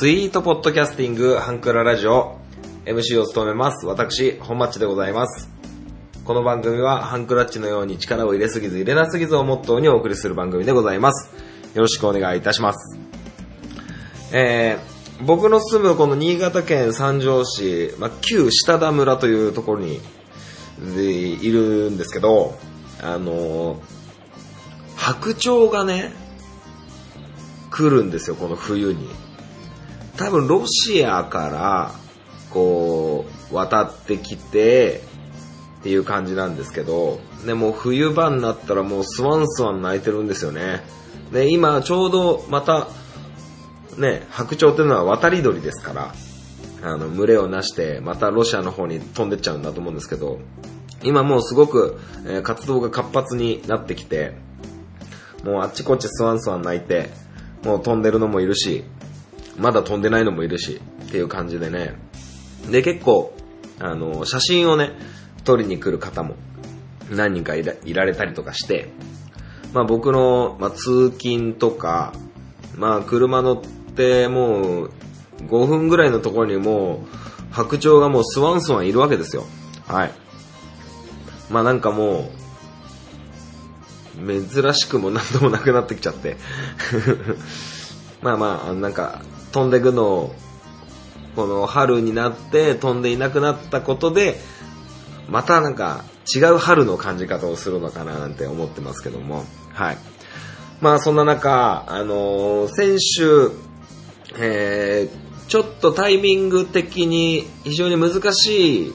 スイートポッドキャスティングハンクララジオ MC を務めます。私、本マッチでございます。この番組はハンクラッチのように力を入れすぎず入れなすぎずをモットーにお送りする番組でございます。よろしくお願いいたします。えー、僕の住むこの新潟県三条市、まあ、旧下田村というところにいるんですけど、あのー白鳥がね、来るんですよ、この冬に。多分ロシアから、こう、渡ってきて、っていう感じなんですけど、で、も冬場になったらもうスワンスワン鳴いてるんですよね。で、今ちょうどまた、ね、白鳥っていうのは渡り鳥ですから、あの、群れをなして、またロシアの方に飛んでっちゃうんだと思うんですけど、今もうすごく、え活動が活発になってきて、もうあっちこっちスワンスワン鳴いて、もう飛んでるのもいるし、まだ飛んでないのもいるし、っていう感じでね。で、結構、あの、写真をね、撮りに来る方も何人かいられたりとかして、まあ僕の、まあ、通勤とか、まあ車乗ってもう5分ぐらいのところにもう白鳥がもうスワンスワンいるわけですよ。はい。まあなんかもう、珍しくも何ともなくなってきちゃって。まあまあ、なんか、飛んでくのを、この春になって飛んでいなくなったことで、またなんか違う春の感じ方をするのかななんて思ってますけども。はい。まあそんな中、あのー先週、えー、ちょっとタイミング的に非常に難しい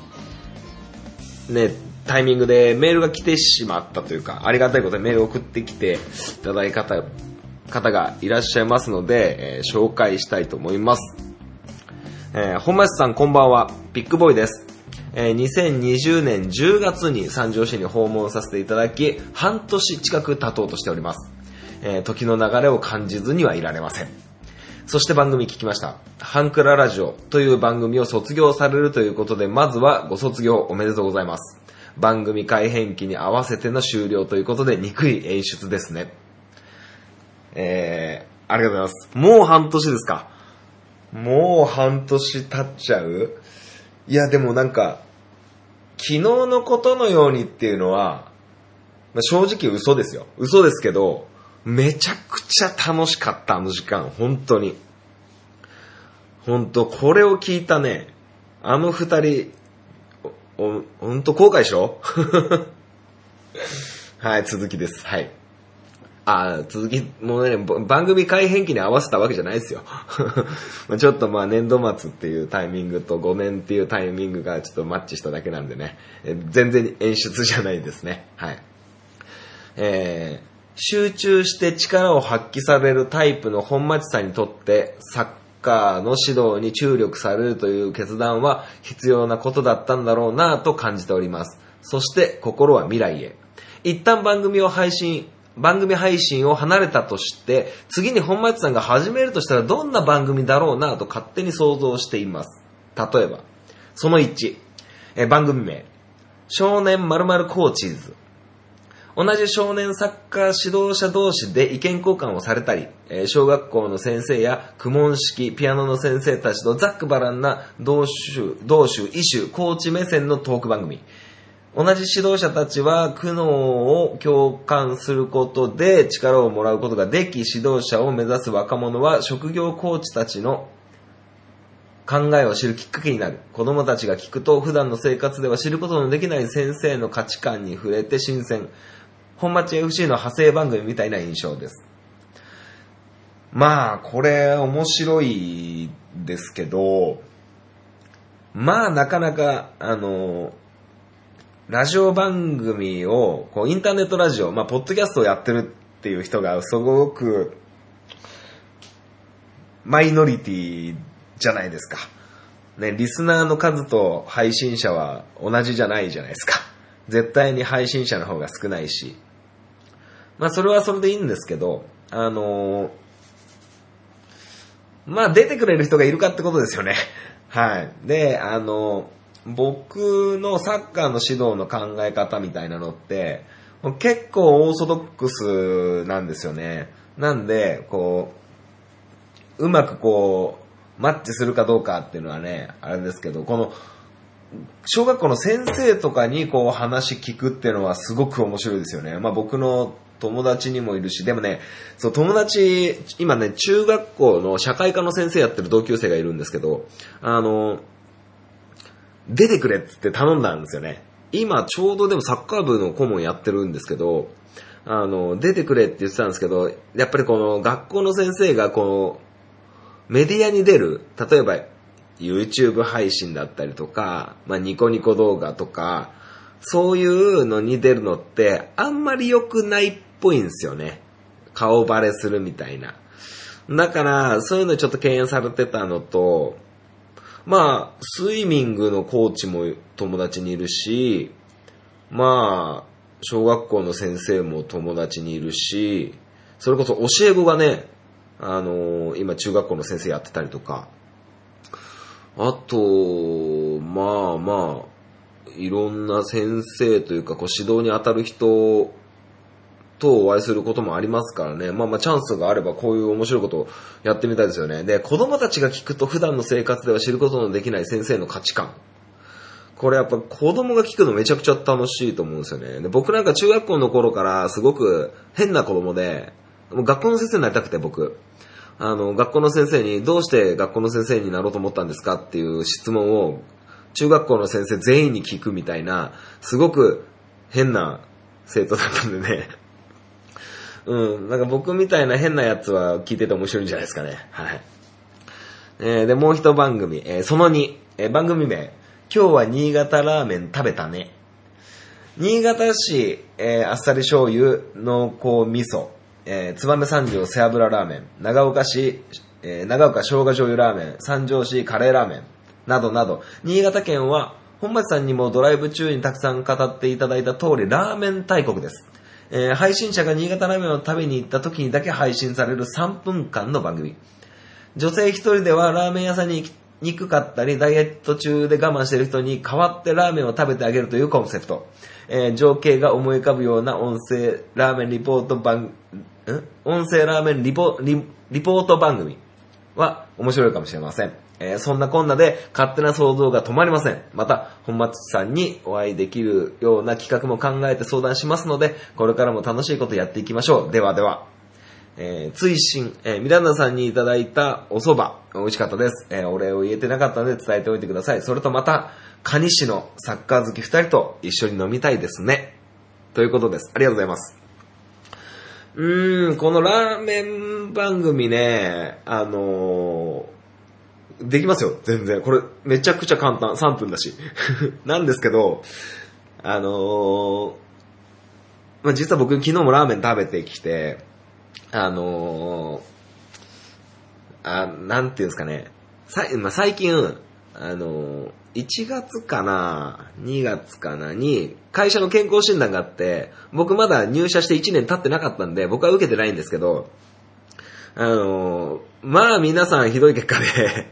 ね、タイミングでメールが来てしまったというか、ありがたいことでメール送ってきていただいた方方がいらっしゃいますので、えー紹介したいと思います。えー本町さんこんばんは、ビッグボーイです。えー2020年10月に三条市に訪問させていただき、半年近く経とうとしております。えー時の流れを感じずにはいられません。そして番組聞きました。ハンクララジオという番組を卒業されるということで、まずはご卒業おめでとうございます。番組改編期に合わせての終了ということで、憎い演出ですね。えー、ありがとうございます。もう半年ですか。もう半年経っちゃう？いや、でもなんか、昨日のことのようにっていうのは、まあ正直嘘ですよ。嘘ですけど、めちゃくちゃ楽しかった、あの時間。本当に。本当これを聞いたね、あの二人、お、お本当後悔しろ はい、続きです。はい。あ続き、もうね、番組改編期に合わせたわけじゃないですよ。ちょっとまあ年度末っていうタイミングと5年っていうタイミングがちょっとマッチしただけなんでね。全然演出じゃないですね。はい。えー集中して力を発揮されるタイプの本町さんにとって、サッカーの指導に注力されるという決断は必要なことだったんだろうなと感じております。そして心は未来へ。一旦番組を配信、番組配信を離れたとして、次に本町さんが始めるとしたらどんな番組だろうなと勝手に想像しています。例えば、その1、え番組名、少年〇〇コーチーズ。同じ少年サッカー指導者同士で意見交換をされたり、小学校の先生や苦問式ピアノの先生たちとざっくばらんな同種、同種、異種、コーチ目線のトーク番組。同じ指導者たちは苦悩を共感することで力をもらうことができ、指導者を目指す若者は職業コーチたちの考えを知るきっかけになる。子供たちが聞くと普段の生活では知ることのできない先生の価値観に触れて新鮮。本町 FC の派生番組みたいな印象です。まあ、これ面白いですけど、まあなかなか、あの、ラジオ番組を、こう、インターネットラジオ、まあ、ポッドキャストをやってるっていう人がすごく、マイノリティじゃないですか。ね、リスナーの数と配信者は同じじゃないじゃないですか。絶対に配信者の方が少ないし。まあ、それはそれでいいんですけど、あのーまあ、出てくれる人がいるかってことですよね。はい。で、あの、僕のサッカーの指導の考え方みたいなのって、結構オーソドックスなんですよね。なんで、こう、うまくこう、マッチするかどうかっていうのはね、あれですけど、この、小学校の先生とかにこう話聞くっていうのはすごく面白いですよね。まあ僕の友達にもいるし、でもね、そう友達、今ね、中学校の社会科の先生やってる同級生がいるんですけど、あの、出てくれって頼んだんですよね。今ちょうどでもサッカー部の顧問やってるんですけど、あの、出てくれって言ってたんですけど、やっぱりこの学校の先生がこのメディアに出る、例えば YouTube 配信だったりとか、まあニコニコ動画とか、そういうのに出るのってあんまり良くないっぽいんですよね。顔バレするみたいな。だから、そういうのちょっと敬遠されてたのと、まあ、スイミングのコーチも友達にいるし、まあ、小学校の先生も友達にいるし、それこそ教え子がね、あの今中学校の先生やってたりとか、あと、まあまあ、いろんな先生というか、こう指導に当たる人とお会いすることもありますからね。まあまあチャンスがあればこういう面白いことをやってみたいですよね。で、子供たちが聞くと普段の生活では知ることのできない先生の価値観。これやっぱ子供が聞くのめちゃくちゃ楽しいと思うんですよね。で僕なんか中学校の頃からすごく変な子供で、もう学校の先生になりたくて僕。あの、学校の先生にどうして学校の先生になろうと思ったんですかっていう質問を中学校の先生全員に聞くみたいな、すごく変な生徒だったんでね。うん、なんか僕みたいな変なやつは聞いてて面白いんじゃないですかね。はい。えー、で、もう一番組、えー、その2、えー、番組名、今日は新潟ラーメン食べたね。新潟市、えー、あっさり醤油、濃厚味噌、えー、燕三条背脂ラーメン、長岡市、えー、長岡生姜醤油ラーメン、三条市カレーラーメン、などなど、新潟県は、本町さんにもドライブ中にたくさん語っていただいた通り、ラーメン大国です。えー配信者が新潟ラーメンを食べに行った時にだけ配信される3分間の番組。女性一人ではラーメン屋さんに行きにくかったり、ダイエット中で我慢してる人に代わってラーメンを食べてあげるというコンセプト。えー情景が思い浮かぶような音声ラーメンリポート番、ん？音声ラーメンリポリリポート番組は面白いかもしれません。えーそんなこんなで勝手な想像が止まりません。また、本町さんにお会いできるような企画も考えて相談しますので、これからも楽しいことやっていきましょう。ではでは。えー、追伸、えー、ミランダさんにいただいたお蕎麦、美味しかったです。えーお礼を言えてなかったので伝えておいてください。それとまた、蟹市のサッカー好き二人と一緒に飲みたいですね。ということです。ありがとうございます。うーん、このラーメン番組ね、あのできますよ、全然。これ、めちゃくちゃ簡単。3分だし。なんですけど、あのーまあ、実は僕昨日もラーメン食べてきて、あのーあ、なんていうんですかね。さまあ、最近、あのー1月かな、2月かなに、会社の健康診断があって、僕まだ入社して1年経ってなかったんで、僕は受けてないんですけど、あのーまあ皆さんひどい結果で、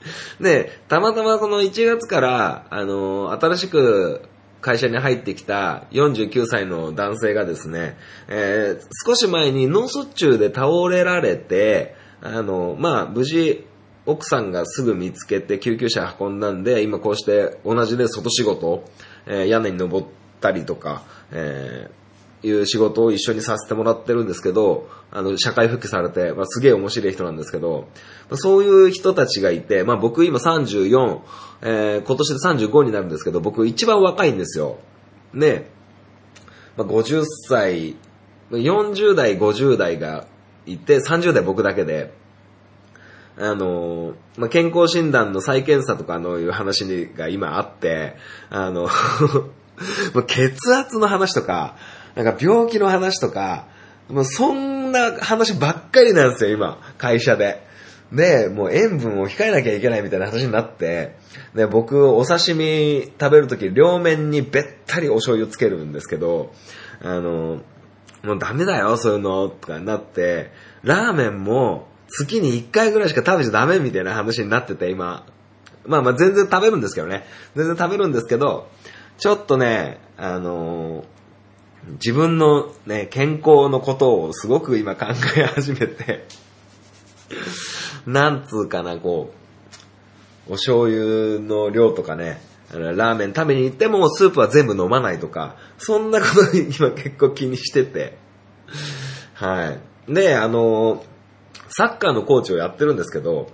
で、たまたまこの1月から、あの新しく会社に入ってきた49歳の男性がですね、えー少し前に脳卒中で倒れられて、あのまあ無事、奥さんがすぐ見つけて救急車運んだんで、今こうして同じで外仕事、えー屋根に登ったりとか、えーいう仕事を一緒にさせてもらってるんですけど、あの、社会復帰されて、まあ、すげえ面白い人なんですけど、まあそういう人たちがいて、まあ、僕今34、えー今年で35になるんですけど、僕一番若いんですよ。ね、まあ、50歳、40代、50代がいて、30代僕だけで、あの、まあ、健康診断の再検査とかのいう話が今あって、あの、血圧の話とか、なんか病気の話とか、もうそんな話ばっかりなんですよ、今、会社で。で、もう塩分を控えなきゃいけないみたいな話になって、で、僕、お刺身食べるとき、両面にべったりお醤油つけるんですけど、あの、もうダメだよ、そういうの、とかになって、ラーメンも月に1回ぐらいしか食べちゃダメみたいな話になってて、今。まあまあ全然食べるんですけどね。全然食べるんですけど、ちょっとね、あの自分のね、健康のことをすごく今考え始めて、なんつうかな、こうお醤油の量とかね、ラーメン食べに行ってもスープは全部飲まないとか、そんなことに今結構気にしてて。はい。で、あの、サッカーのコーチをやってるんですけど、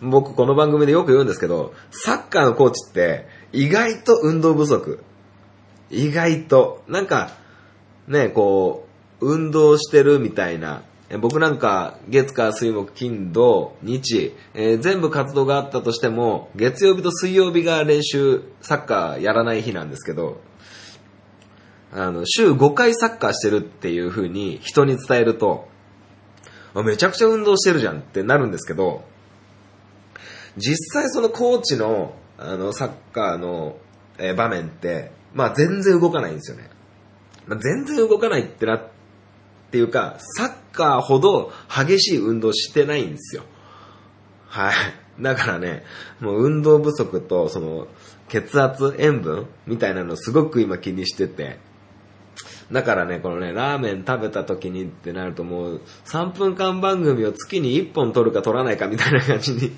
僕この番組でよく言うんですけど、サッカーのコーチって意外と運動不足。意外と。なんか、ね、こう、運動してるみたいな。僕なんか、月火水木金土日、えー全部活動があったとしても、月曜日と水曜日が練習、サッカーやらない日なんですけど、あの、週5回サッカーしてるっていう風に人に伝えると、めちゃくちゃ運動してるじゃんってなるんですけど、実際そのコーチの、あの、サッカーの、え場面って、まあ全然動かないんですよね。ま、全然動かないってな、っていうか、サッカーほど激しい運動してないんですよ。はい。だからね、もう運動不足と、その、血圧、塩分みたいなのすごく今気にしてて、だからね、このね、ラーメン食べた時にってなるともう、3分間番組を月に1本撮るか撮らないかみたいな感じに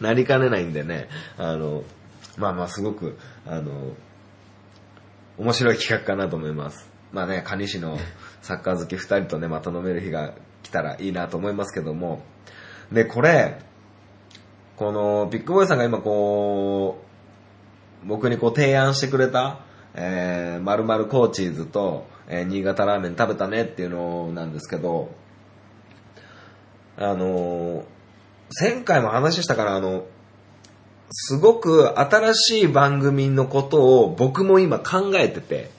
なりかねないんでね、あの、まあまあすごく、あの、面白い企画かなと思います。まあね、蟹市のサッカー好き2人とね、また飲める日が来たらいいなと思いますけども、で、これ、この、ビッグボーイさんが今こう、僕にこう提案してくれた、えー、〇〇コーチーズと、えー新潟ラーメン食べたねっていうのなんですけど、あのー前回も話したから、あの、すごく新しい番組のことを僕も今考えてて、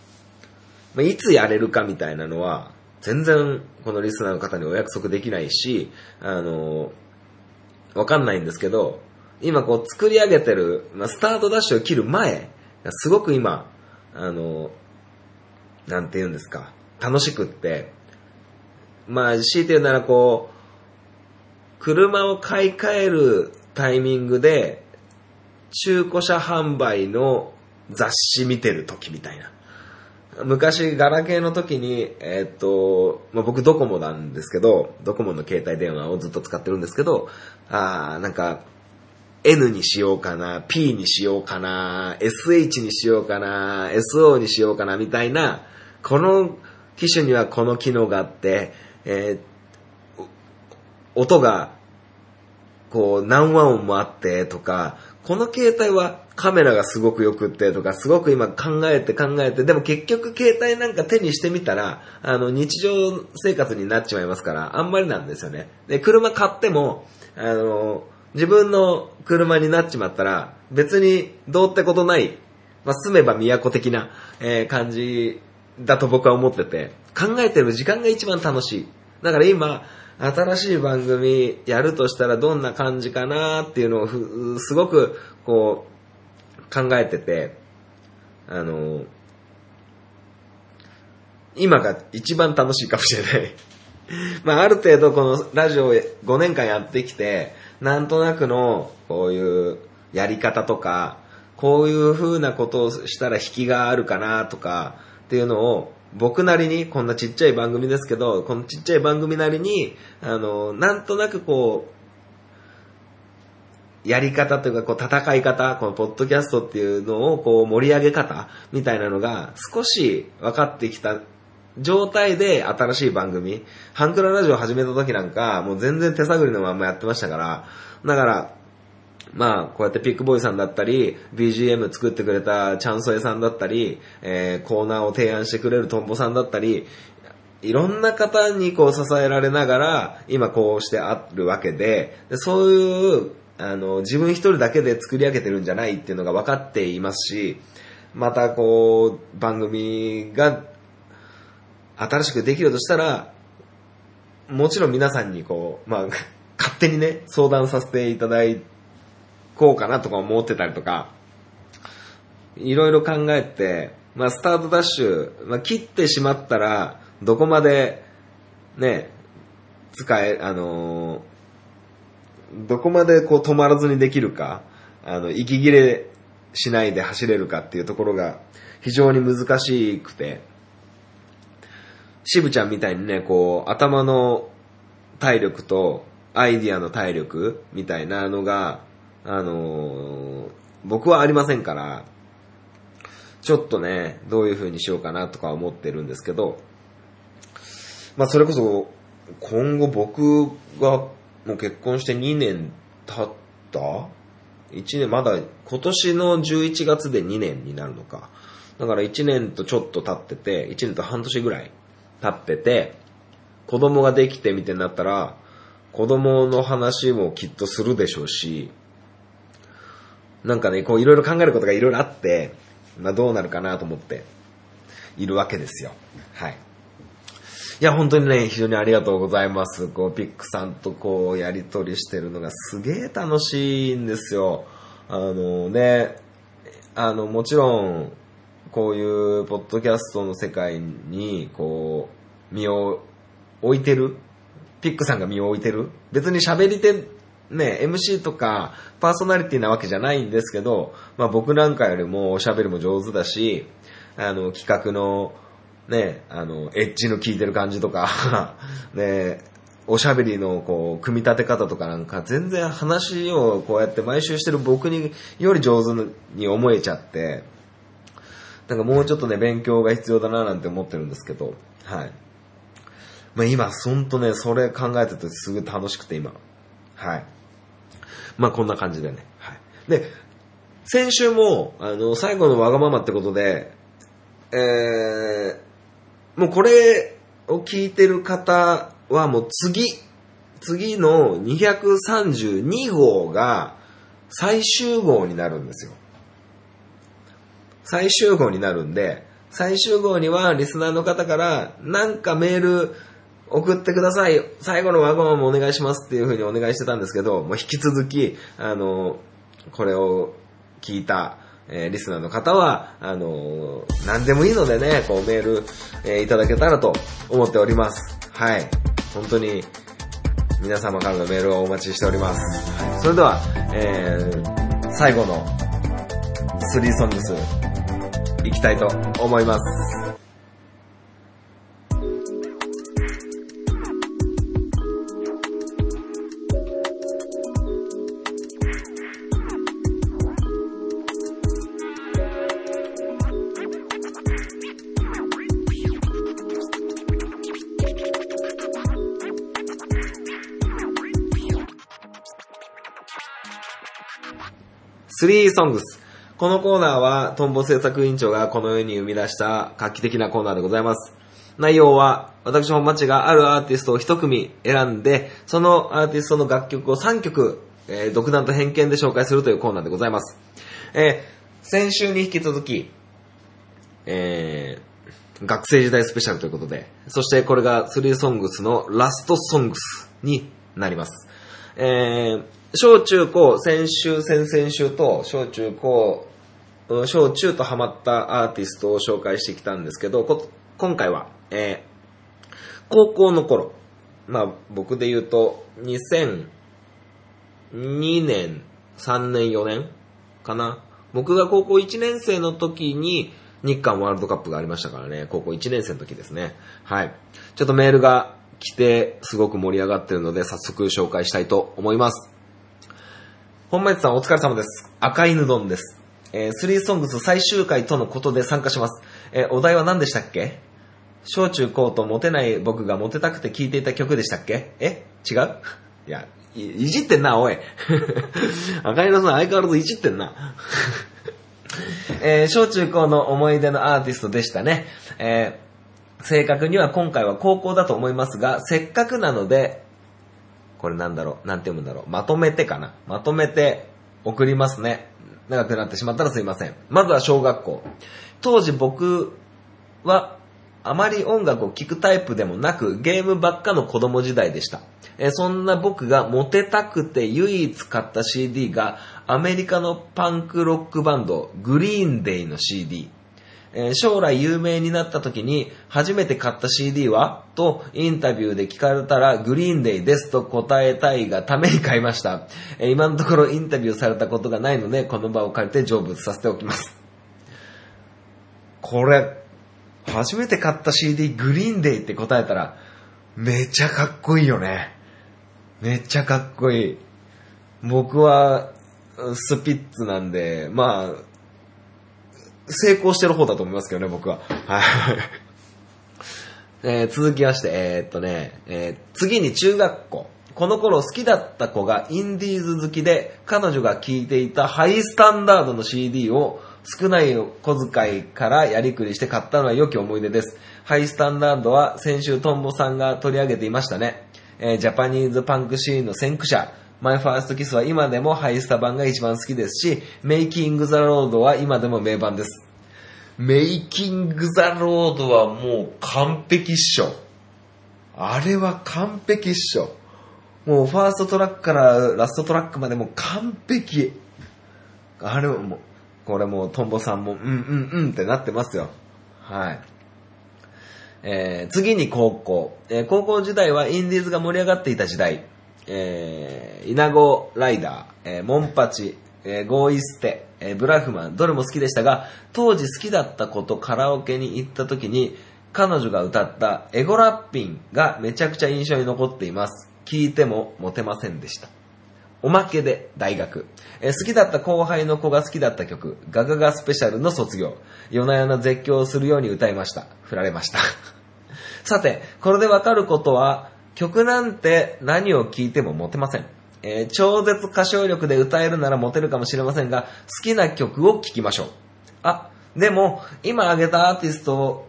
まあいつやれるかみたいなのは、全然このリスナーの方にお約束できないし、あの、わかんないんですけど、今こう作り上げてる、まあ、スタートダッシュを切る前、すごく今、あの、なんて言うんですか、楽しくって、まあ、強いて言うならこう、車を買い替えるタイミングで、中古車販売の雑誌見てる時みたいな。昔、ガラケーの時に、えーっと、まあ、僕ドコモなんですけど、ドコモの携帯電話をずっと使ってるんですけど、あー、なんか、N にしようかな、P にしようかな、SH にしようかな、SO にしようかな、みたいな、この機種にはこの機能があって、えー音が、こう、何和音もあってとか、この携帯はカメラがすごく良くってとか、すごく今考えて考えて、でも結局携帯なんか手にしてみたら、あの、日常生活になっちまいますから、あんまりなんですよね。で、車買っても、あの、自分の車になっちまったら、別にどうってことない、まあ、住めば都的な、えー感じだと僕は思ってて、考えてる時間が一番楽しい。だから今、新しい番組やるとしたらどんな感じかなっていうのをすごくこう考えてて、あの、今が一番楽しいかもしれない。まあある程度このラジオを5年間やってきて、なんとなくのこういうやり方とか、こういう風なことをしたら引きがあるかなとかっていうのを僕なりにこんなちっちゃい番組ですけど、このちっちゃい番組なりに、あの、なんとなくこう、やり方というか、こう、戦い方、このポッドキャストっていうのを、こう、盛り上げ方みたいなのが少し分かってきた状態で新しい番組、ハンクララジオ始めた時なんか、もう全然手探りのまんまやってましたから、だから、まあ、こうやってピックボーイさんだったり、BGM 作ってくれたチャンソエさんだったり、えーコーナーを提案してくれるトンボさんだったり、いろんな方にこう支えられながら、今こうしてあるわけで、でそういう、あの、自分一人だけで作り上げてるんじゃないっていうのが分かっていますし、またこう、番組が新しくできるとしたら、もちろん皆さんにこう、まあ、勝手にね、相談させていただいてこうかなとか思ってたりとか、いろいろ考えて、まあ、スタートダッシュ、まあ、切ってしまったら、どこまで、ね、使え、あのーどこまでこう止まらずにできるか、あの、息切れしないで走れるかっていうところが非常に難しくて、渋ちゃんみたいにね、こう、頭の体力とアイディアの体力みたいなのが、あのー僕はありませんから、ちょっとね、どういう風にしようかなとか思ってるんですけど、まあそれこそ、今後僕がもう結婚して2年経った ?1 年、まだ今年の11月で2年になるのか。だから1年とちょっと経ってて、1年と半年ぐらい経ってて、子供ができてみてなったら、子供の話もきっとするでしょうし、なんかね、こういろいろ考えることがいろいろあって、まあどうなるかなと思っているわけですよ。はい。いや、本当にね、非常にありがとうございます。こう、ピックさんとこう、やりとりしてるのがすげえ楽しいんですよ。あのね、あの、もちろん、こういうポッドキャストの世界に、こう、身を置いてるピックさんが身を置いてる別に喋り手、ね、MC とかパーソナリティなわけじゃないんですけど、まあ僕なんかよりもおしゃべりも上手だし、あの、企画の、ね、あの、エッジの効いてる感じとか、ね、おしゃべりのこう、組み立て方とかなんか全然話をこうやって毎週してる僕により上手に思えちゃって、なんかもうちょっとね、勉強が必要だななんて思ってるんですけど、はい。まあ今、ほんとね、それ考えててすごい楽しくて今。はい。まあこんな感じでね。はい。で、先週も、あの、最後のわがままってことで、えー、もうこれを聞いてる方はもう次、次の232号が最終号になるんですよ。最終号になるんで、最終号にはリスナーの方からなんかメール送ってください。最後のワゴンもお願いしますっていうふうにお願いしてたんですけど、もう引き続き、あの、これを聞いた、えーリスナーの方は、あの何でもいいのでね、こうメール、えーいただけたらと思っております。はい。本当に、皆様からのメールをお待ちしております。はい。それでは、えー、最後の3ソングス、いきたいと思います。3 songs。このコーナーは、トンボ制作委員長がこの世に生み出した画期的なコーナーでございます。内容は、私本町があるアーティストを一組選んで、そのアーティストの楽曲を3曲、えー独断と偏見で紹介するというコーナーでございます。えー先週に引き続き、えー学生時代スペシャルということで、そしてこれが3 songs のラスト songs になります。えー小中高、先週、先々週と、小中高、小中とハマったアーティストを紹介してきたんですけど、今回は、えー高校の頃、まあ僕で言うと、2002年、3年、4年かな。僕が高校1年生の時に日韓ワールドカップがありましたからね、高校1年生の時ですね。はい。ちょっとメールが来て、すごく盛り上がってるので、早速紹介したいと思います。本町さんお疲れ様です。赤犬丼です。えー、スリーソングス最終回とのことで参加します。えーお題は何でしたっけ？小中高とモテない僕がモテたくて聴いていた曲でしたっけ？え？違う？いや、いいじってんな、おい。赤犬さん相変わらずいじってんな。えー小中高の思い出のアーティストでしたね。えー正確には今回は高校だと思いますが、せっかくなので、これなんだろう、なんて読むんだろう、まとめてかな。まとめて送りますね。長くなってしまったらすいません。まずは小学校。当時僕はあまり音楽を聴くタイプでもなく、ゲームばっかの子供時代でした。えそんな僕がモテたくて唯一買った CD が、アメリカのパンクロックバンド、グリーンデイの CD。えー将来有名になった時に初めて買った CD はとインタビューで聞かれたらグリーンデイですと答えたいがために買いました。えー今のところインタビューされたことがないのでこの場を借りて成仏させておきます。これ、初めて買った CD グリーンデイって答えたらめちゃかっこいいよね。めっちゃかっこいい。僕はスピッツなんで、まあ、成功してる方だと思いますけどね、僕は。はい。えー続きまして、えーっとね、えー次に中学校。この頃好きだった子がインディーズ好きで、彼女が聴いていたハイスタンダードの CD を少ない小遣いからやりくりして買ったのは良き思い出です。ハイスタンダードは先週トンボさんが取り上げていましたね。えージャパニーズパンクシーンの先駆者、 My First Kiss は今でもハイスタ版が一番好きですし、 Making the Road は今でも名盤です。 Making the Road はもう完璧っしょ。あれは完璧っしょ。もうファーストトラックからラストトラックまでも完璧。あれはもう、これもうトンボさんもうんうんうんってなってますよ。はい。えー次に高校、えー高校時代はインディーズが盛り上がっていた時代。えー、イナゴライダー、えーモンパチ、えーゴーイステ、えーブラフマン、どれも好きでしたが、当時好きだった子とカラオケに行った時に、彼女が歌ったエゴラッピンがめちゃくちゃ印象に残っています。聞いてもモテませんでした。おまけで大学。えー好きだった後輩の子が好きだった曲、ガガガスペシャルの卒業。夜な夜な絶叫するように歌いました。振られました。さて、これでわかることは、曲なんて何を聴いてもモテません。えー超絶歌唱力で歌えるならモテるかもしれませんが、好きな曲を聴きましょう。あ、でも、今挙げたアーティスト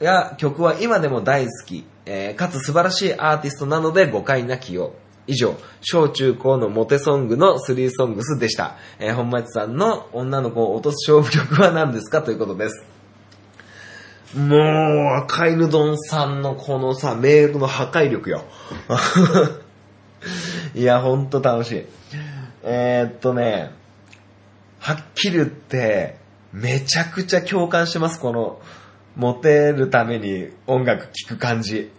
や曲は今でも大好き、えーかつ素晴らしいアーティストなので誤解なきよう。以上、小中高のモテソングの3ソングスでした。えー本町さんの女の子を落とす勝負曲は何ですか？ということです。もう、赤犬丼さんのこのさ、メールの破壊力よ。いや、ほんと楽しい。えー、っとね、はっきり言って、めちゃくちゃ共感してます、この、モテるために音楽聴く感じ。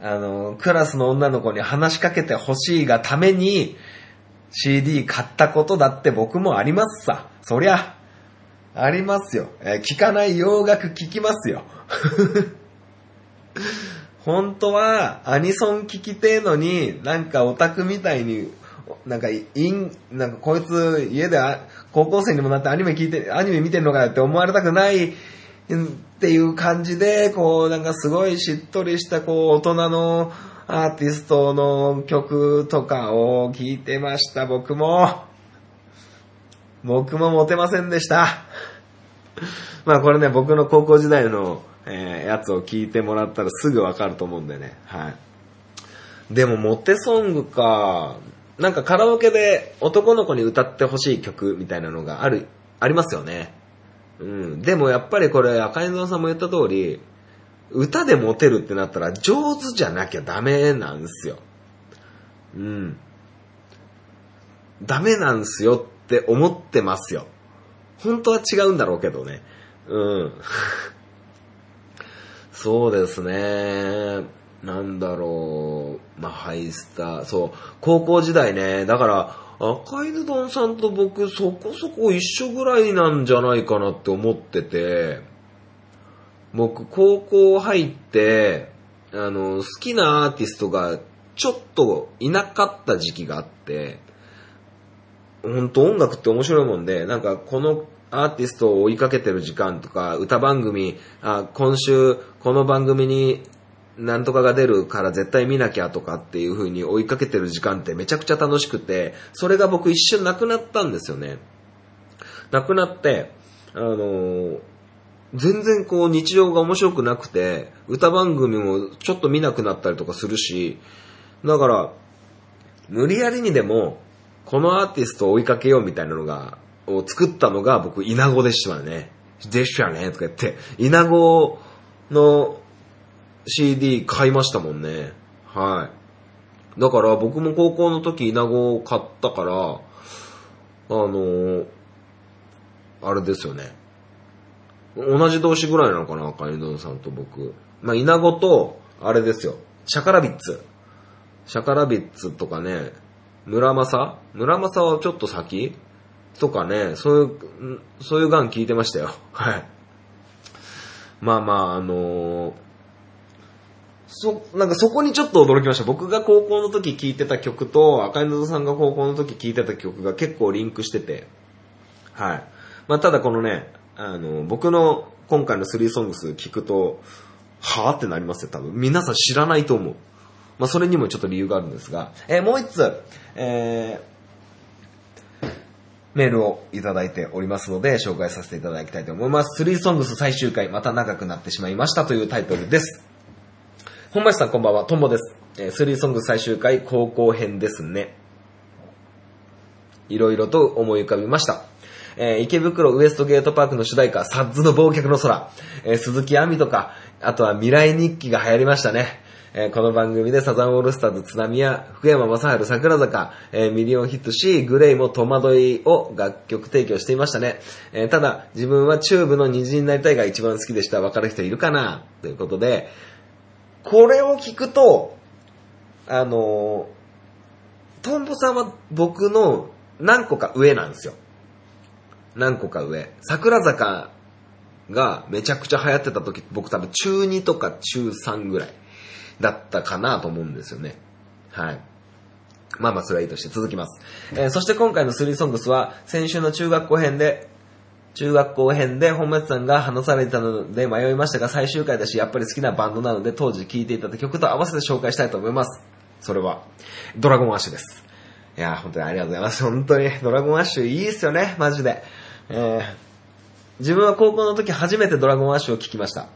あの、クラスの女の子に話しかけてほしいがために、CD 買ったことだって僕もありますさ。そりゃ、ありますよ。えー聞かない洋楽聞きますよ。本当はアニソン聞きてえのに、なんかオタクみたいに、なんか、イン、なんかこいつ家で高校生にもなってアニメ聞いて、アニメ見てんのかよって思われたくないっていう感じで、こうなんかすごいしっとりしたこう大人のアーティストの曲とかを聞いてました、僕も。僕もモテませんでした。まあこれね、僕の高校時代の、えーやつを聞いてもらったらすぐわかると思うんでね。はい。でもモテソングか。なんかカラオケで男の子に歌ってほしい曲みたいなのがある、ありますよね。うん。でもやっぱりこれ赤井さんも言った通り、歌でモテるってなったら上手じゃなきゃダメなんですよ。うん。ダメなんすよって思ってますよ。本当は違うんだろうけどね。うん。そうですね。なんだろう。まあ、ハイスター。そう。高校時代ね。だから、赤いどんさんと僕そこそこ一緒ぐらいなんじゃないかなって思ってて、僕高校入って、あの、好きなアーティストがちょっといなかった時期があって、本当音楽って面白いもんで、なんかこのアーティストを追いかけてる時間とか、歌番組、あ今週この番組になんとかが出るから絶対見なきゃとかっていう風に追いかけてる時間ってめちゃくちゃ楽しくて、それが僕一瞬なくなったんですよね。なくなって、あのー全然こう日常が面白くなくて、歌番組もちょっと見なくなったりとかするし、だから、無理やりにでも、このアーティストを追いかけようみたいなのが、を作ったのが僕、イナゴでしたね。でしたね、とか言って、イナゴの CD 買いましたもんね。はい。だから僕も高校の時イナゴを買ったから、あのあれですよね。同じ同士ぐらいなのかな、赤井戸さんと僕。まあ、イナゴと、あれですよ。シャカラビッツ。シャカラビッツとかね、村正？村正はちょっと先？とかね、そういう、そういうガン聞いてましたよ。はい。まあまあ、あのーそ、なんかそこにちょっと驚きました。僕が高校の時聴いてた曲と、赤いのぞさんが高校の時聴いてた曲が結構リンクしてて、はい。まあ、ただこのね、あの、僕の今回の3ソングス聞くと、はぁってなりますよ、多分。皆さん知らないと思う。まあ、それにもちょっと理由があるんですが、えーもう一つ、えー、メールをいただいておりますので、紹介させていただきたいと思います。3ソングス最終回、また長くなってしまいましたというタイトルです。本町さんこんばんは、とんぼです。えー、3ソングス最終回、高校編ですね。いろいろと思い浮かびました。えー池袋ウエストゲートパークの主題歌、 SADS の忘却の空、えー鈴木亜美とか、あとは未来日記が流行りましたね。えーこの番組でサザンオールスターズ津波や福山雅治桜坂、えーミリオンヒットし、 GLAY も戸惑いを楽曲提供していましたね。えーただ、自分はチューブの虹になりたいが一番好きでした。わかる人いるかな？ということで、これを聞くと、あのートンボさんは僕の何個か上なんですよ。何個か上。桜坂がめちゃくちゃ流行ってた時、僕多分中2とか中3ぐらいだったかなと思うんですよね。はい。まあまあそれはいいとして続きます。えーそして今回の3ソングスは先週の中学校編で中学校編で本松さんが話されたので迷いましたが最終回だしやっぱり好きなバンドなので当時聴いていた曲と合わせて紹介したいと思います。それは、ドラゴンアッシュです。いやー、本当にありがとうございます。本当に、ドラゴンアッシュいいっすよね、マジで。えー、自分は高校の時初めてドラゴンアッシュを聴きました。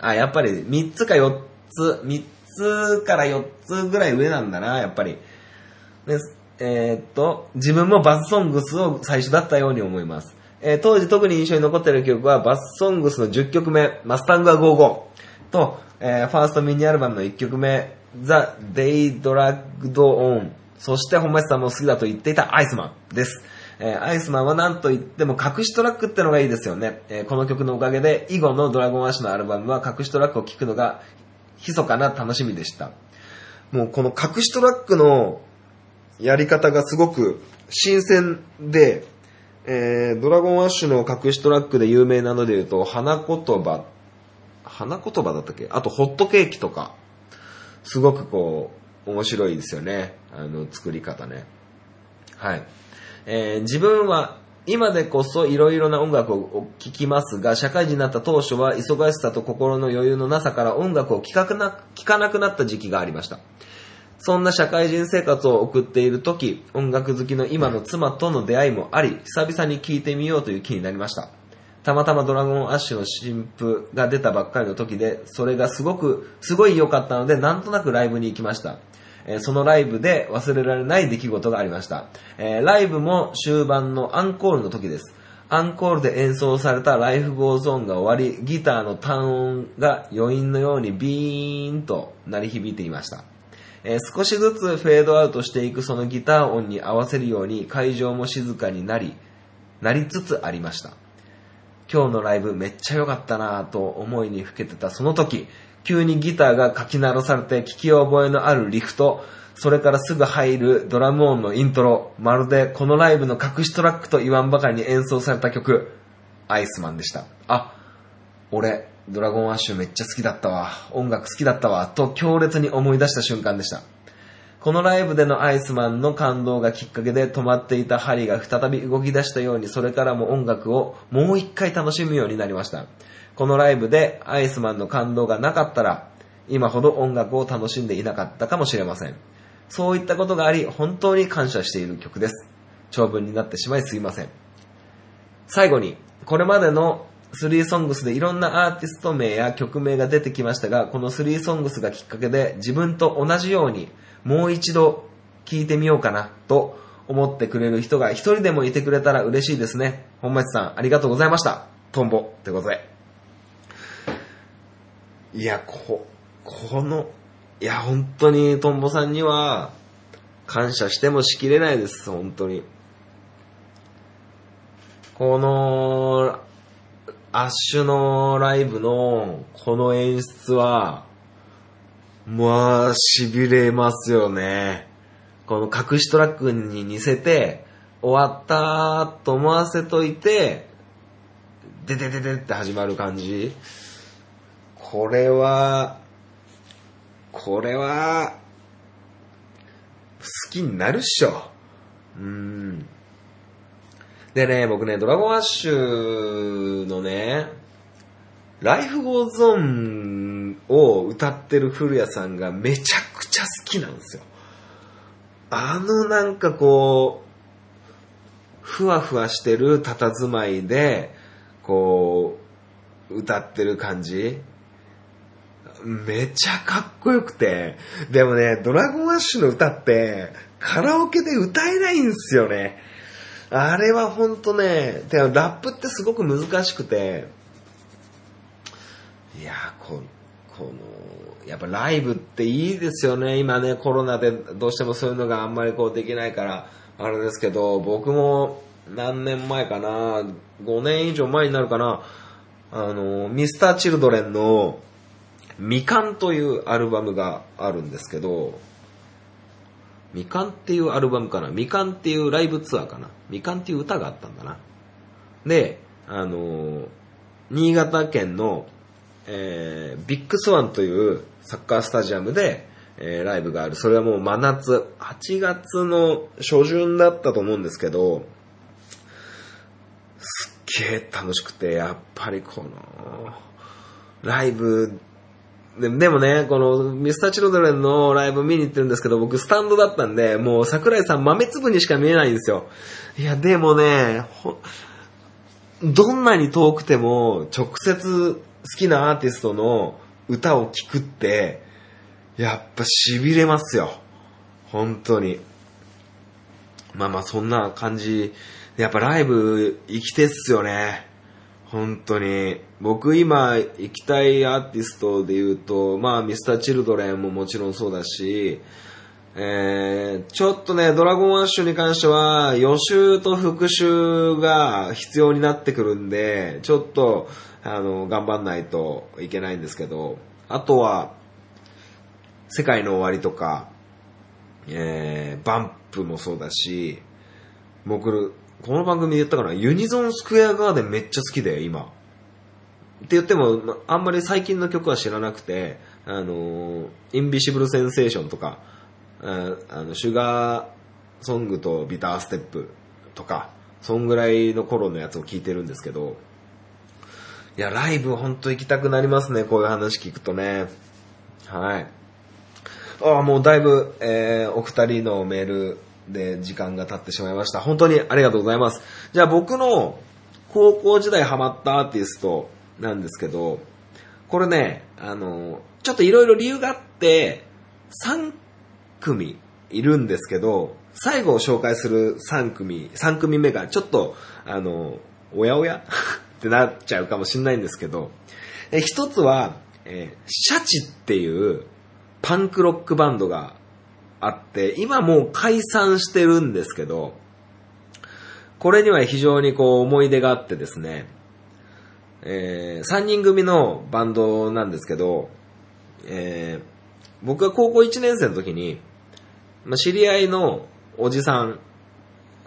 あ、やっぱり3つか4つ、3つから4つぐらい上なんだな、やっぱり。でえーっと、自分もバスソングスを最初だったように思います。えー当時特に印象に残っている曲はバスソングスの10曲目、マスタングは55と、えーファーストミニアルバムの1曲目、The Day Dragged On、そして本町さんも好きだと言っていたアイスマンです。えーアイスマンは何と言っても隠しトラックってのがいいですよね。えーこの曲のおかげで以後のドラゴンアッシュのアルバムは隠しトラックを聴くのが密かな楽しみでした。もうこの隠しトラックのやり方がすごく新鮮で、えードラゴンアッシュの隠しトラックで有名なので言うと、花言葉、花言葉だったっけ？あとホットケーキとか、すごくこう、面白いですよね。あの、作り方ね。はい。えー自分は今でこそいろいろな音楽を聴きますが、社会人になった当初は忙しさと心の余裕のなさから音楽を聴かな聴かなくなった時期がありました。そんな社会人生活を送っている時、音楽好きの今の妻との出会いもあり、久々に聴いてみようという気になりました。たまたま Dragon Ash の新譜が出たばっかりの時で、それがすごく、すごい良かったので、なんとなくライブに行きました。えーそのライブで忘れられない出来事がありました。えーライブも終盤のアンコールの時です。アンコールで演奏された Life Goes On が終わり、ギターの単音が余韻のようにビーンと鳴り響いていました。えー少しずつフェードアウトしていくそのギター音に合わせるように会場も静かになり、なりつつありました。今日のライブめっちゃ良かったなぁと思いにふけてたその時、急にギターが書き鳴らされて聞き覚えのあるリフト、それからすぐ入るドラム音のイントロ、まるでこのライブの隠しトラックと言わんばかりに演奏された曲、アイスマンでした。あ、俺、ドラゴンアッシュめっちゃ好きだったわ、音楽好きだったわ、と強烈に思い出した瞬間でした。このライブでのアイスマンの感動がきっかけで止まっていた針が再び動き出したようにそれからも音楽をもう一回楽しむようになりました。このライブでアイスマンの感動がなかったら今ほど音楽を楽しんでいなかったかもしれません。そういったことがあり本当に感謝している曲です。長文になってしまいすいません。最後に、これまでの3ソングスでいろんなアーティスト名や曲名が出てきましたが、この3ソングスがきっかけで自分と同じようにもう一度聴いてみようかなと思ってくれる人が一人でもいてくれたら嬉しいですね。本町さんありがとうございました。トンボってことで。いや、こ、この、いや、本当にトンボさんには感謝してもしきれないです、本当に。この、アッシュのライブのこの演出は、まあ、痺れますよね。この隠しトラックに似せて、終わったと思わせといて、ででででって始まる感じ。これは、これは、好きになるっしょ。うん。でね、僕ね、 Dragon Ash のね、 Life Goes On を歌ってる降谷さんがめちゃくちゃ好きなんですよ。あのなんかこう、ふわふわしてる佇まいで、こう、歌ってる感じめちゃかっこよくて。でもね、ドラゴンアッシュの歌って、カラオケで歌えないんですよね。あれはほんとね、でラップってすごく難しくて、いやこ、この、やっぱライブっていいですよね。今ね、コロナでどうしてもそういうのがあんまりこうできないから、あれですけど、僕も何年前かな、5年以上前になるかな、あの、ミスターチルドレンの、みかんというアルバムがあるんですけど、みかんっていうアルバムかな？みかんっていうライブツアーかな？みかんっていう歌があったんだな。で、あの新潟県の、えービッグスワンというサッカースタジアムで、えーライブがある。それはもう真夏、8月の初旬だったと思うんですけど、すっげえ楽しくて、やっぱりこの、ライブででもね、このミスターチルドレンのライブ見に行ってるんですけど、僕スタンドだったんで、もう桜井さん豆粒にしか見えないんですよ。いや、でもね、どんなに遠くても直接好きなアーティストの歌を聴くって、やっぱ痺れますよ。本当に。まあまあそんな感じ。やっぱライブ行きてっすよね。本当に。僕今行きたいアーティストで言うと、まあミスターチルドレンももちろんそうだし、えー、ちょっとね、ドラゴンアッシュに関しては予習と復習が必要になってくるんで、ちょっと、あの、頑張んないといけないんですけど、あとは、世界の終わりとか、えー、バンプもそうだし、僕、この番組で言ったかな、ユニゾンスクエアガーデンめっちゃ好きで、今。って言っても、あんまり最近の曲は知らなくて、あの、インビシブルセンセーションとか、ああの、シュガーソングとビターステップとか、そんぐらいの頃のやつを聞いてるんですけど、いや、ライブほんと行きたくなりますね、こういう話聞くとね。はい。ああ、もうだいぶ、えー、お二人のメールで時間が経ってしまいました。本当にありがとうございます。じゃあ僕の高校時代ハマったアーティストなんですけど、これね、あの、ちょっといろいろ理由があって、3組いるんですけど、最後を紹介する3組、3組目がちょっと、あの、おやおや？ってなっちゃうかもしれないんですけど、え一つは、えーシャチっていうパンクロックバンドがあって、今もう解散してるんですけど、これには非常にこう思い出があってですね、えー3人組のバンドなんですけど、えー僕が高校1年生の時に、ま、知り合いのおじさん、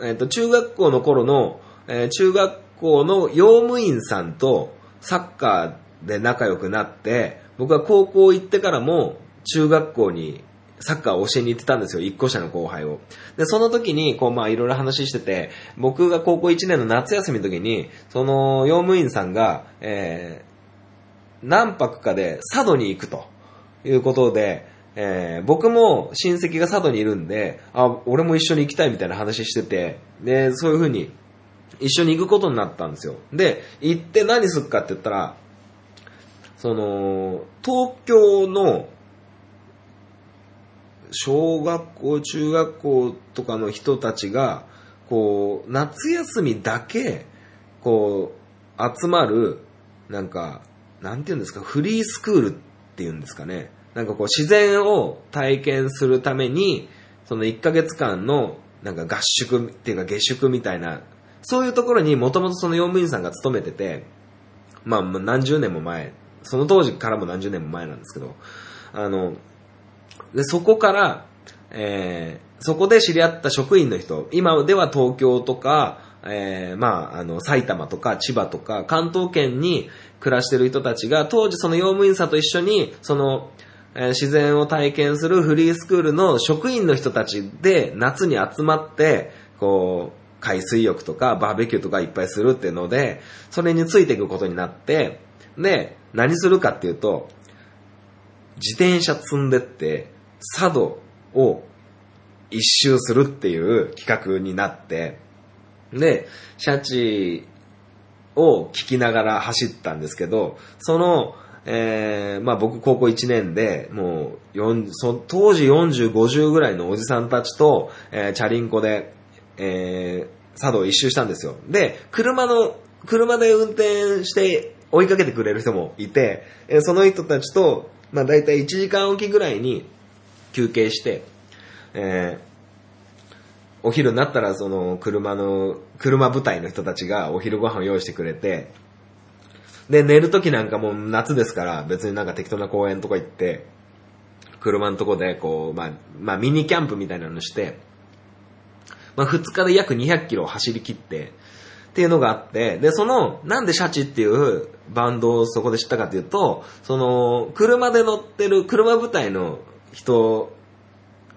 えっ、と、中学校の頃の、えー中学校の用務員さんとサッカーで仲良くなって、僕は高校行ってからも中学校にサッカーを教えに行ってたんですよ、一個下の後輩を。で、その時に、こう、まあ、いろいろ話してて、僕が高校1年の夏休みの時に、その、用務員さんが、えー何泊かで佐渡に行くということで、えー僕も親戚が佐渡にいるんで、あ、俺も一緒に行きたいみたいな話してて、で、そういう風に一緒に行くことになったんですよ。で、行って何すっかって言ったら、その、東京の小学校、中学校とかの人たちが、こう、夏休みだけ、こう、集まる、なんか、なんていうんですか、フリースクールっていうんですかね。なんかこう、自然を体験するために、その1ヶ月間の、なんか合宿っていうか下宿みたいな、そういうところにもともとその用務員さんが勤めてて、まあまあ何十年も前、その当時からも何十年も前なんですけど、あの、で、そこから、えーそこで知り合った職員の人、今では東京とか、えーまあ、あの、埼玉とか千葉とか関東圏に暮らしてる人たちが、当時その用務員さんと一緒に、その、えー自然を体験するフリースクールの職員の人たちで夏に集まって、こう、海水浴とかバーベキューとかいっぱいするっていうので、それについていくことになって、で、何するかっていうと、自転車積んでって、佐渡を一周するっていう企画になって、で、シャチを聞きながら走ったんですけど、その、えーまあ僕高校1年で、もう4そ当時40、50ぐらいのおじさんたちと、えーチャリンコで、えー、佐渡を一周したんですよ。で、車の、車で運転して追いかけてくれる人もいて、えーその人たちと、まあ大体1時間おきぐらいに休憩して、えーお昼になったらその車の、車部隊の人たちがお昼ご飯を用意してくれて、で、寝るときなんかもう夏ですから、別になんか適当な公園とか行って、車のとこでこう、まあ、まあミニキャンプみたいなのして、まあ2日で約200キロ走り切って、っていうのがあって、で、その、なんでシャチっていうバンドをそこで知ったかというと、その、車で乗ってる、車部隊の人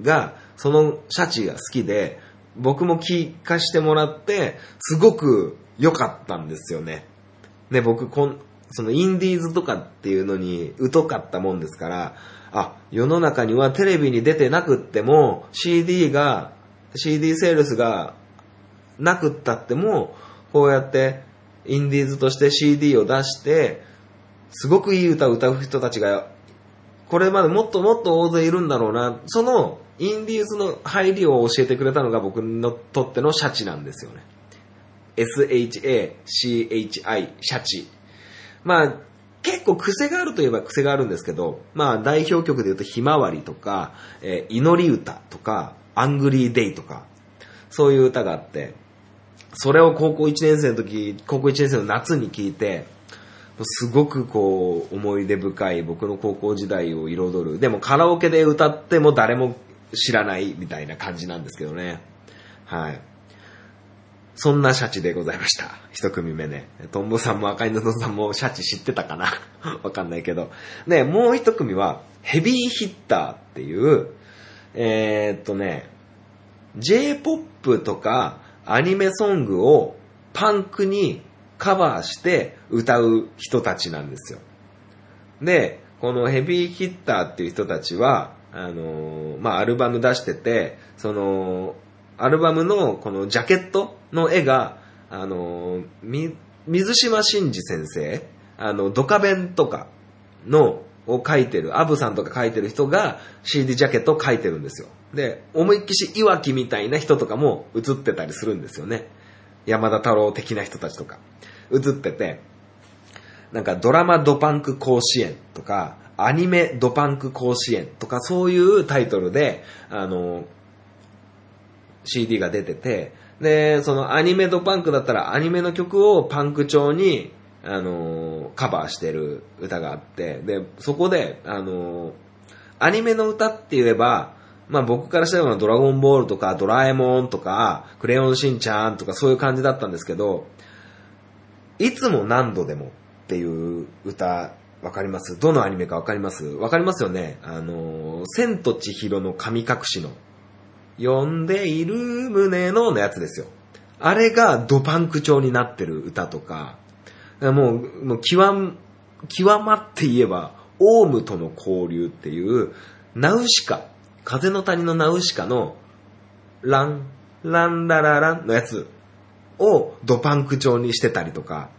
が、そのシャチが好きで、僕も聞かしてもらって、すごく良かったんですよね。で、僕こん、そのインディーズとかっていうのに疎かったもんですから、あ、世の中にはテレビに出てなくっても CD が、CD セールスがなくったっても、こうやってインディーズとして CD を出して、すごくいい歌を歌う人たちが、これまでもっともっと大勢いるんだろうな。そのインディーズの入りを教えてくれたのが僕のとってのシャチなんですよね。SHA-CHI、シャチ。まあ、結構癖があるといえば癖があるんですけど、まあ代表曲で言うとひまわりとか、えー祈り歌とか、アングリーデイとか、そういう歌があって、それを高校1年生の時、高校1年生の夏に聞いて、すごくこう、思い出深い僕の高校時代を彩る。でもカラオケで歌っても誰も知らないみたいな感じなんですけどね。はい。そんなシャチでございました。一組目ね。トンボさんも赤い布さんもシャチ知ってたかな？わかんないけど。で、もう一組は、ヘビーヒッターっていう、えー、っとね、J-POP とかアニメソングをパンクにカバーして歌う人たちなんですよ。で、このヘビーヒッターっていう人たちは、あのーまあ、アルバム出してて、その、アルバムのこのジャケットの絵が、あのーみ、水島真司先生、あの、ドカベンとかの、を描いてる、アブさんとか描いてる人が CD ジャケットを描いてるんですよ。で、思いっきしいわきみたいな人とかも映ってたりするんですよね。山田太郎的な人たちとか。映ってて、なんかドラマドパンク甲子園とか、アニメドパンク甲子園とかそういうタイトルで、あの、CD が出てて、で、そのアニメドパンクだったらアニメの曲をパンク調に、あの、カバーしてる歌があって、で、そこで、あの、アニメの歌って言えば、まあ僕からしたらドラゴンボールとかドラえもんとかクレヨンしんちゃんとかそういう感じだったんですけど、いつも何度でもっていう歌、わかります？どのアニメかわかります？わかりますよね？あの、千と千尋の神隠しの、呼んでいる胸ののやつですよ。あれがドパンク調になってる歌とか、もう、もう極、極まって言えば、オウムとの交流っていう、ナウシカ、風の谷のナウシカの、ラン、ランララランのやつをドパンク調にしてたりとか、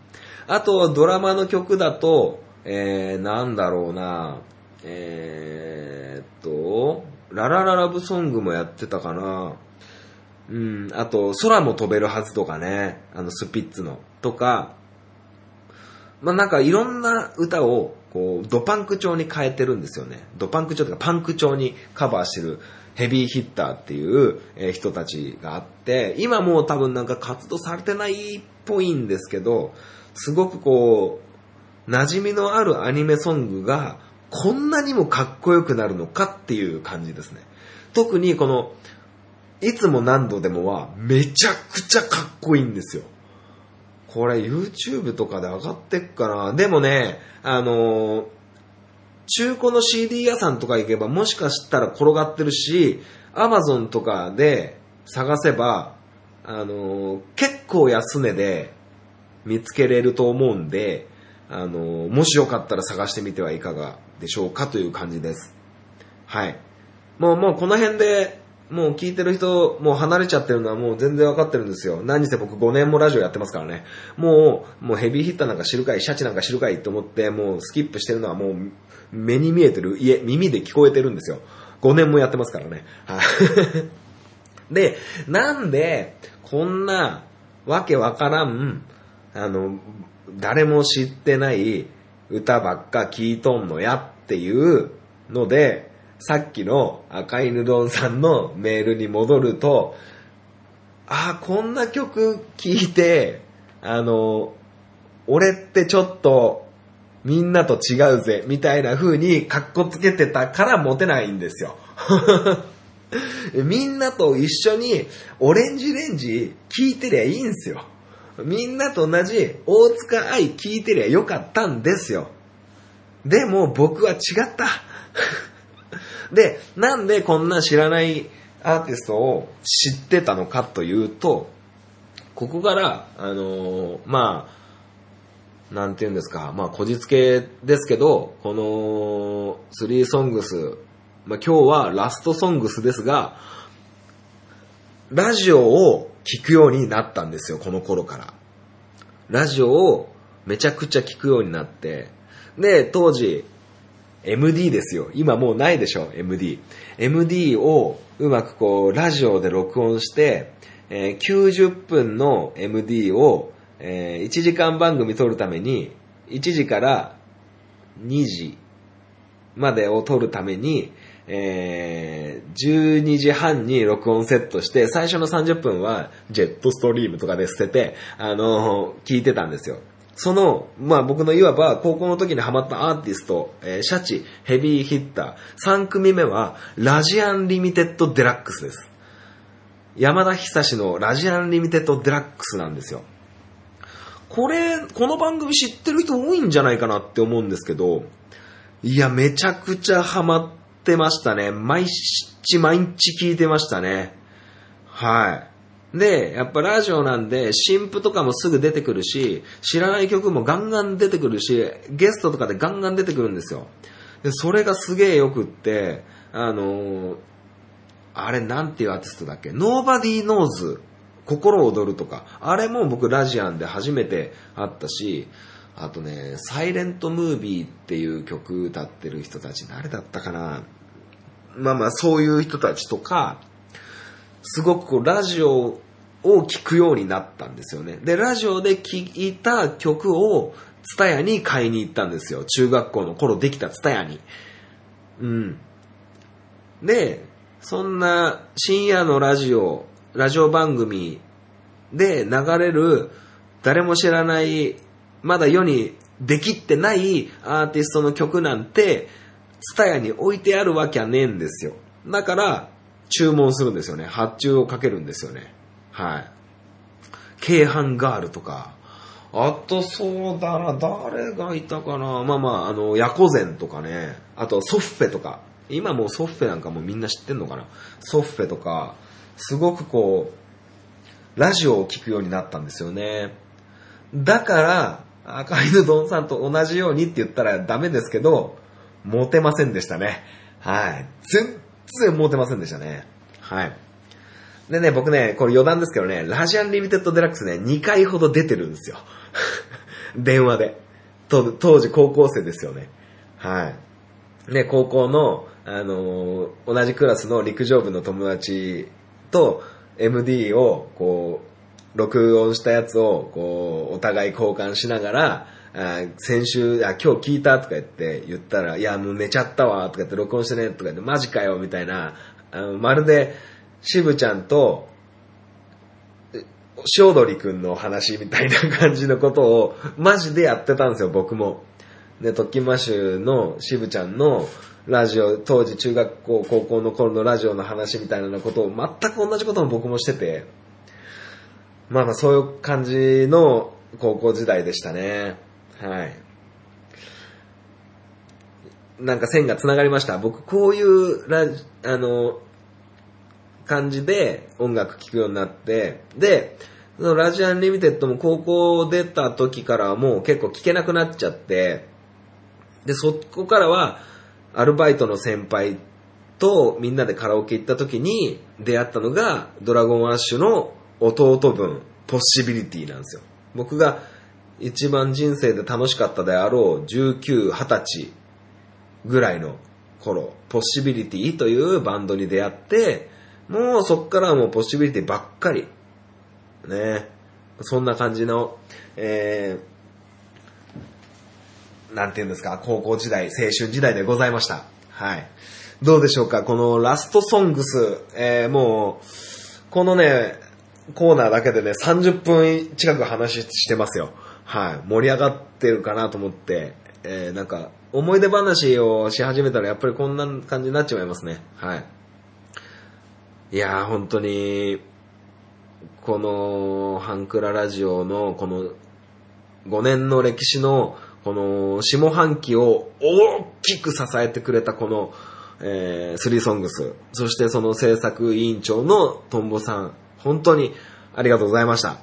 あとドラマの曲だと、えー、なんだろうな、えー、っと、ララララブソングもやってたかな。うん、あと、空も飛べるはずとかね、あの、スピッツの、とか、まあ、なんかいろんな歌を、こう、ドパンク調に変えてるんですよね。ドパンク調というかパンク調にカバーしてるヘビーヒッターっていう人たちがあって、今もう多分なんか活動されてないっぽいんですけど、すごくこう、馴染みのあるアニメソングがこんなにもかっこよくなるのかっていう感じですね。特にこの、いつも何度でもはめちゃくちゃかっこいいんですよ。これ YouTube とかで上がってっかな。でもね、あのー中古の CD 屋さんとか行けばもしかしたら転がってるし、アマゾンとかで探せば、あのー結構安値で見つけれると思うんで、あのーもしよかったら探してみてはいかがでしょうかという感じです。はい。もう、もうこの辺で、もう聞いてる人、もう離れちゃってるのはもう全然わかってるんですよ。何せ僕5年もラジオやってますからね。もう、もうヘビーヒッターなんか知るかい、シャチなんか知るかいと思って、もうスキップしてるのはもう目に見えてる、家、耳で聞こえてるんですよ。5年もやってますからね。はい。で、なんで、こんな、わけわからん、あの、誰も知ってない歌ばっか聞いとんのやっていうので、さっきの赤犬丼さんのメールに戻ると、ああ、こんな曲聴いて、あの、俺ってちょっとみんなと違うぜ、みたいな風にカッコつけてたからモテないんですよ。みんなと一緒にオレンジレンジ聴いてりゃいいんすよ。みんなと同じ大塚愛聴いてりゃよかったんですよ。でも僕は違った。で、なんでこんな知らないアーティストを知ってたのかというと、ここから、あのーまあ、なんて言うんですか、まあ、こじつけですけど、この、3ソングス、まあ、今日はラストソングスですが、ラジオを聞くようになったんですよ、この頃から。ラジオをめちゃくちゃ聞くようになって、で、当時、MD ですよ。今もうないでしょ、MD。MD をうまくこう、ラジオで録音して、えー90分の MD を、え1時間番組撮るために、1時から2時までを撮るために、えー12時半に録音セットして、最初の30分はジェットストリームとかで捨てて、あのー聞いてたんですよ。その、まあ僕のいわば高校の時にハマったアーティスト、えーシャチ、ヘビーヒッター、3組目はラジアンリミテッドデラックスです。山田久志のラジアンリミテッドデラックスなんですよ。これ、この番組知ってる人多いんじゃないかなって思うんですけど、いや、めちゃくちゃハマってましたね。毎日毎日聞いてましたね。はい。で、やっぱラジオなんで、新譜とかもすぐ出てくるし、知らない曲もガンガン出てくるし、ゲストとかでガンガン出てくるんですよ。で、それがすげえよくって、あのーあれなんていうアーティストだっけ ?Nobody Knows 心躍るとか。あれも僕ラジアンで初めて会ったし、あとね、サイレントムービーっていう曲歌ってる人たち誰だったかなまあまあそういう人たちとか、すごくこうラジオを聴くようになったんですよね。で、ラジオで聴いた曲をツタヤに買いに行ったんですよ。中学校の頃できたツタヤに。うん。で、そんな深夜のラジオ、ラジオ番組で流れる誰も知らない、まだ世にできってないアーティストの曲なんて、ツタヤに置いてあるわけはねえんですよ。だから、注文するんですよね。発注をかけるんですよね。はい。京阪ガールとか、あとそうだな、誰がいたかな。まあまあ、あの、ヤコゼンとかね。あとソッフェとか。今もう SOFFetなんかもみんな知ってんのかな。 SOFFetとか、すごくこう、ラジオを聞くようになったんですよね。だから、赤犬ドンさんと同じようにって言ったらダメですけど、モテませんでしたね。はい。全然モテませんでしたね。はい。でね、僕ね、これ余談ですけどね、ラジアンリミテッドデラックスね、2回ほど出てるんですよ。電話で。当時高校生ですよね。はい。ね、高校の、あのー同じクラスの陸上部の友達と MD を、こう、録音したやつを、こう、お互い交換しながら、あ先週、あ、今日聞いたとか言って言ったら、いや、もう寝ちゃったわ、とか言って録音してね、とか言って、マジかよ、みたいな、あのまるで、渋ちゃんと、塩鳥くんの話みたいな感じのことを、マジでやってたんですよ、僕も。で、トッキンマッシュの渋ちゃんのラジオ、当時中学校、高校の頃のラジオの話みたいなことを全く同じことを僕もしてて、まあまあそういう感じの高校時代でしたね。はい。なんか線が繋がりました。僕、こういうラジ、あの、感じで音楽聴くようになって、で、そのラジアンリミテッドも高校出た時からはもう結構聴けなくなっちゃって、で、そこからは、アルバイトの先輩とみんなでカラオケ行った時に出会ったのが、 Dragon Ash の弟分、 Possibility なんですよ。僕が一番人生で楽しかったであろう19、20歳ぐらいの頃、ポッシビリティというバンドに出会って、もうそっからはもうポッシビリティばっかり。ね。そんな感じの、えー、なんて言うんですか、高校時代、青春時代でございました。はい。どうでしょうか、このラストソングス、えー、もう、このね、コーナーだけでね、30分近く話してますよ。はい。盛り上がってるかなと思って、えー、なんか、思い出話をし始めたらやっぱりこんな感じになっちまいますね。はい。いやー、本当に、この、ハンクララジオの、この、5年の歴史の、この、下半期を大きく支えてくれたこの、えー、スリーソングス。そしてその制作委員長のトンボさん。本当にありがとうございました。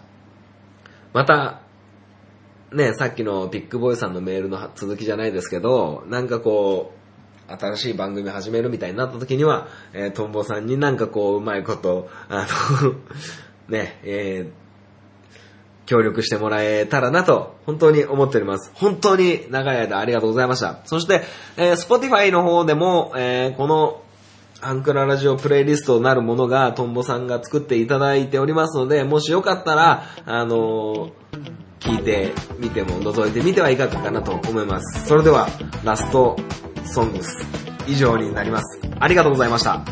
また、ね、さっきのビッグボーイさんのメールの続きじゃないですけど、なんかこう、新しい番組始めるみたいになった時には、えー、トンボさんになんかこう、うまいこと、あの、ね、えー、協力してもらえたらなと、本当に思っております。本当に長い間ありがとうございました。そして、えー、Spotify の方でも、えー、この、アンクララジオプレイリストなるものが、トンボさんが作っていただいておりますので、もしよかったら、あのー、聞いてみても、覗いてみてはいかがかなと思います。それでは、ラストソングス、以上になります。ありがとうございました。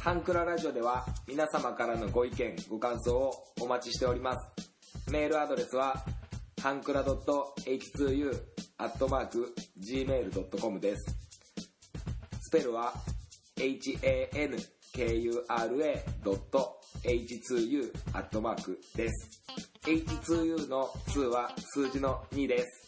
ハンクララジオでは皆様からのご意見、ご感想をお待ちしております。メールアドレスは、ハンクラ .h2u.gmail.com です。スペルは、hankura.h2u.h2u の2は数字の2です。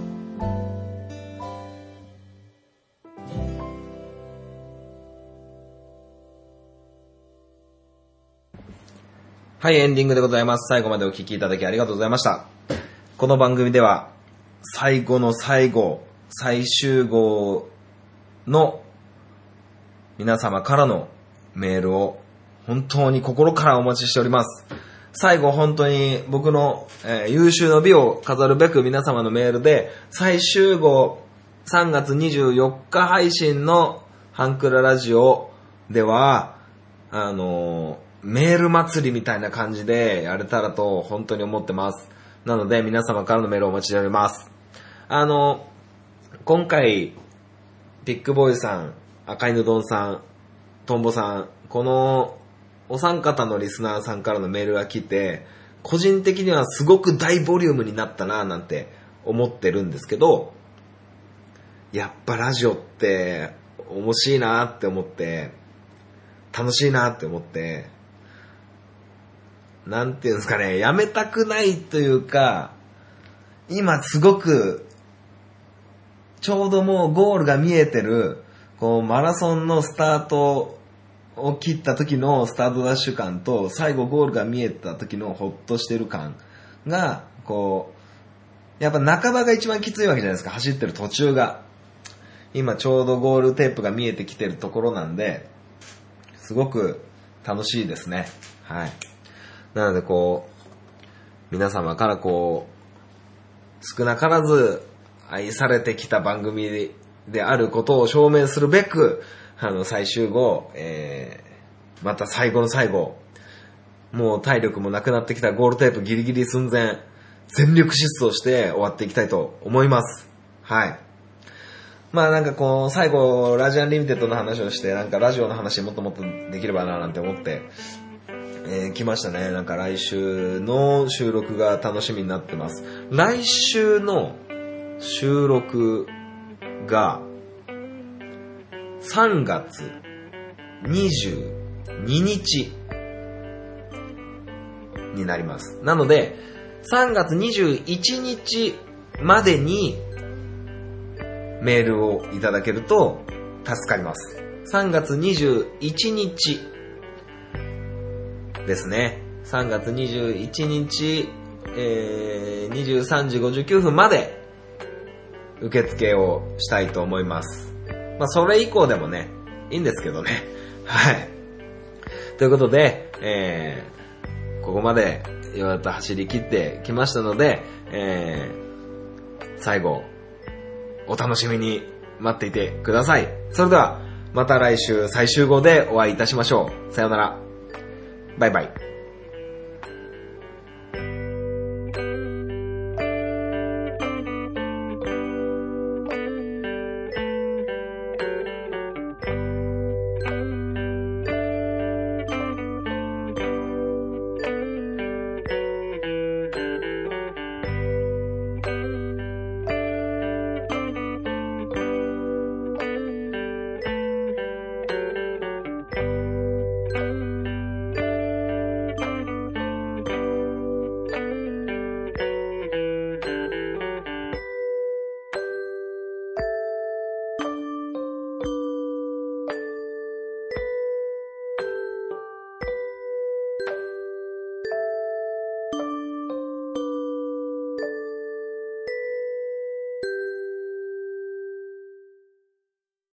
はい、エンディングでございます。最後までお聞きいただきありがとうございました。この番組では、最後の最後、最終号の皆様からのメールを本当に心からお待ちしております。最後本当に僕の、え優秀の美を飾るべく皆様のメールで最終号3月24日配信のハンクララジオでは、あのーメール祭りみたいな感じでやれたらと本当に思ってます。なので皆様からのメールをお待ちしております。あの、今回、ビッグボーイさん、赤犬丼さん、トンボさん、このお三方のリスナーさんからのメールが来て、個人的にはすごく大ボリュームになったななんて思ってるんですけど、やっぱラジオって面白いなって思って、楽しいなって思って、なんていうんですかね、やめたくないというか、今すごく、ちょうどもうゴールが見えてる、こうマラソンのスタートを切った時のスタートダッシュ感と、最後ゴールが見えた時のホッとしてる感が、こう、やっぱ半ばが一番きついわけじゃないですか、走ってる途中が。今ちょうどゴールテープが見えてきてるところなんで、すごく楽しいですね。はい。なのでこう、皆様からこう、少なからず愛されてきた番組であることを証明するべく、あの、最終後、えー、また最後の最後、もう体力もなくなってきたゴールテープギリギリ寸前、全力疾走して終わっていきたいと思います。はい。まあなんかこう、最後、ラジアンリミテッドの話をして、なんかラジオの話もっともっとできればななんて思って、えー来ましたね。なんか来週の収録が楽しみになってます。来週の収録が、3月22日になります。なので、3月21日までにメールをいただけると助かります。3月21日ですね。3月21日、えー、23時59分まで受付をしたいと思います。まあ、それ以降でもね、いいんですけどね。はい。ということで、えー、ここまでようやっと走り切ってきましたので、えー、最後、お楽しみに待っていてください。それでは、また来週最終号でお会いいたしましょう。さようなら。バイバイ。